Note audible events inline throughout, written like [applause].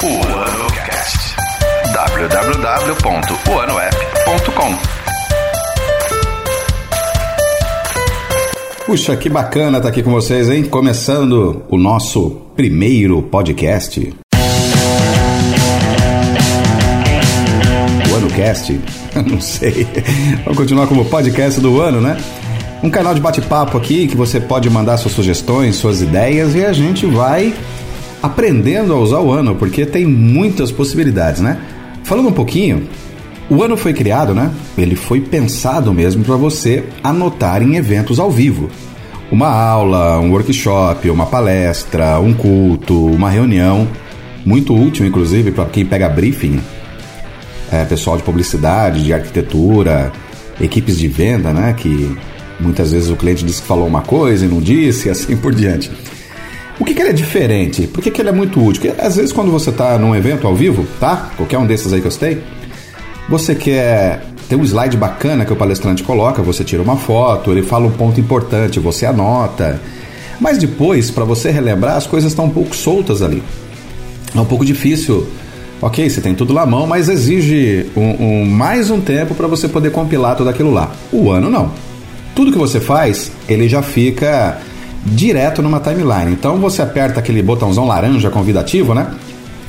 O AnoCast. www.oanoapp.com Puxa, que bacana estar aqui com vocês, hein? Começando o nosso primeiro podcast. O AnoCast? [laughs] Não sei. Vamos continuar como podcast do ano, né? Um canal de bate-papo aqui que você pode mandar suas sugestões, suas ideias e a gente vai aprendendo a usar o ano, porque tem muitas possibilidades, né? Falando um pouquinho, o ano foi criado, né? Ele foi pensado mesmo para você anotar em eventos ao vivo. Uma aula, um workshop, uma palestra, um culto, uma reunião. Muito útil, inclusive, para quem pega briefing. É, pessoal de publicidade, de arquitetura, equipes de venda, né? Que Muitas vezes o cliente disse que falou uma coisa e não disse, e assim por diante. O que, que ele é diferente? Por que, que ele é muito útil? Porque às vezes quando você está num evento ao vivo, tá? Qualquer um desses aí que eu citei, você quer ter um slide bacana que o palestrante coloca, você tira uma foto, ele fala um ponto importante, você anota. Mas depois, para você relembrar, as coisas estão um pouco soltas ali. É um pouco difícil. Ok, você tem tudo na mão, mas exige um, um mais um tempo para você poder compilar tudo aquilo lá. O ano não tudo que você faz, ele já fica direto numa timeline. Então você aperta aquele botãozão laranja convidativo, né?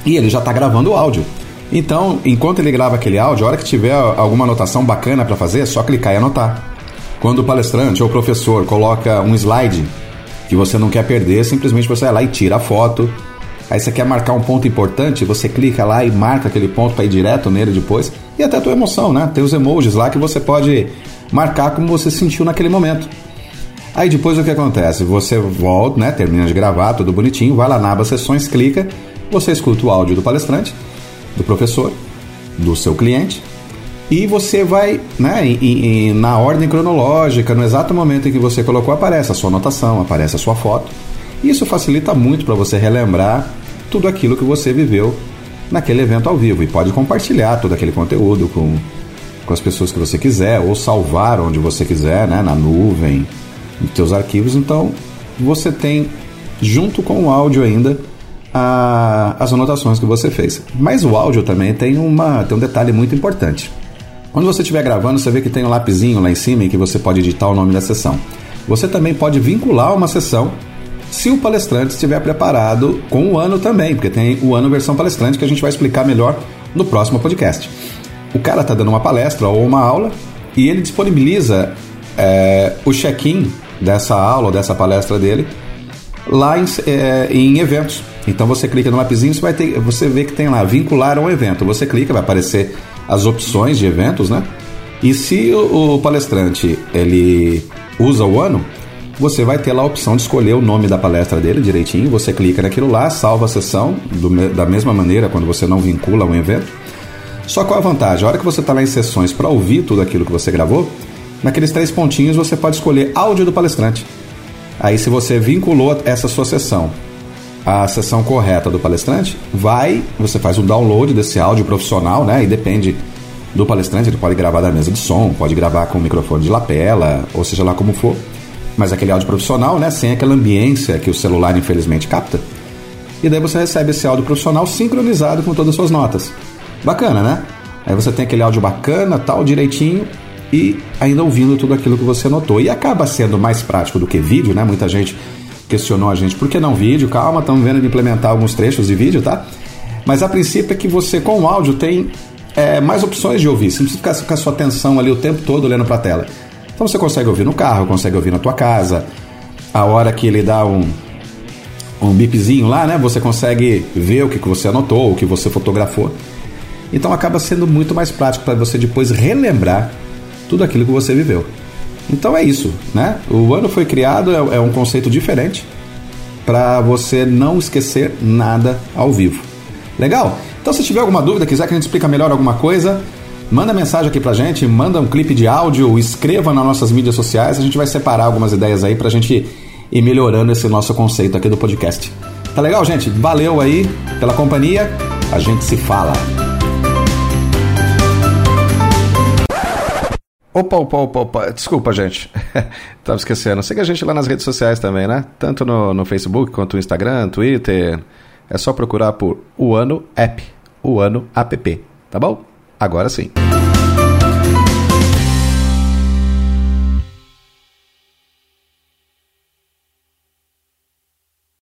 E ele já está gravando o áudio. Então, enquanto ele grava aquele áudio, a hora que tiver alguma anotação bacana para fazer, é só clicar e anotar. Quando o palestrante ou o professor coloca um slide que você não quer perder, simplesmente você vai lá e tira a foto. Aí você quer marcar um ponto importante, você clica lá e marca aquele ponto para ir direto nele depois. E até a tua emoção, né? Tem os emojis lá que você pode marcar como você sentiu naquele momento. Aí depois o que acontece? Você volta, né, termina de gravar, tudo bonitinho, vai lá na aba sessões, clica, você escuta o áudio do palestrante, do professor, do seu cliente, e você vai, né, em, em, na ordem cronológica, no exato momento em que você colocou, aparece a sua anotação, aparece a sua foto. Isso facilita muito para você relembrar tudo aquilo que você viveu naquele evento ao vivo e pode compartilhar todo aquele conteúdo com com as pessoas que você quiser, ou salvar onde você quiser, né, na nuvem, nos seus arquivos. Então, você tem, junto com o áudio ainda, a, as anotações que você fez. Mas o áudio também tem, uma, tem um detalhe muito importante. Quando você estiver gravando, você vê que tem um lapisinho lá em cima em que você pode editar o nome da sessão. Você também pode vincular uma sessão se o palestrante estiver preparado com o ano também, porque tem o ano versão palestrante que a gente vai explicar melhor no próximo podcast o cara está dando uma palestra ou uma aula e ele disponibiliza é, o check-in dessa aula dessa palestra dele lá em, é, em, eventos. Então você clica no lapisinho, você vai ter, você vê que tem lá vincular a um evento. Você clica, vai aparecer as opções de eventos, né? E se o, o palestrante ele usa o ano, você vai ter lá a opção de escolher o nome da palestra dele direitinho. Você clica naquilo lá, salva a sessão do, da mesma maneira quando você não vincula um evento. Só qual a vantagem? A hora que você está lá em sessões para ouvir tudo aquilo que você gravou, naqueles três pontinhos você pode escolher áudio do palestrante. Aí, se você vinculou essa sua sessão à sessão correta do palestrante, vai, você faz um download desse áudio profissional, né? E depende do palestrante, ele pode gravar da mesa de som, pode gravar com o microfone de lapela, ou seja lá como for. Mas aquele áudio profissional, né? Sem aquela ambiência que o celular infelizmente capta. E daí você recebe esse áudio profissional sincronizado com todas as suas notas. Bacana, né? Aí você tem aquele áudio bacana, tal, direitinho, e ainda ouvindo tudo aquilo que você notou. E acaba sendo mais prático do que vídeo, né? Muita gente questionou a gente, por que não vídeo? Calma, estamos vendo de implementar alguns trechos de vídeo, tá? Mas a princípio é que você, com o áudio, tem é, mais opções de ouvir. Você não precisa ficar com a sua atenção ali o tempo todo olhando para a tela. Então você consegue ouvir no carro, consegue ouvir na tua casa. A hora que ele dá um, um bipzinho lá, né? Você consegue ver o que você anotou, o que você fotografou. Então acaba sendo muito mais prático para você depois relembrar tudo aquilo que você viveu. Então é isso, né? O ano foi criado, é, é um conceito diferente para você não esquecer nada ao vivo. Legal? Então se tiver alguma dúvida, quiser que a gente explique melhor alguma coisa, manda mensagem aqui pra gente, manda um clipe de áudio, escreva nas nossas mídias sociais, a gente vai separar algumas ideias aí pra gente ir melhorando esse nosso conceito aqui do podcast. Tá legal, gente? Valeu aí pela companhia. A gente se fala. Opa, opa, opa, opa. Desculpa, gente. [laughs] Tava esquecendo. Siga a gente lá nas redes sociais também, né? Tanto no, no Facebook quanto no Instagram, Twitter, É só procurar por O Ano App, O Ano App, tá bom? Agora sim.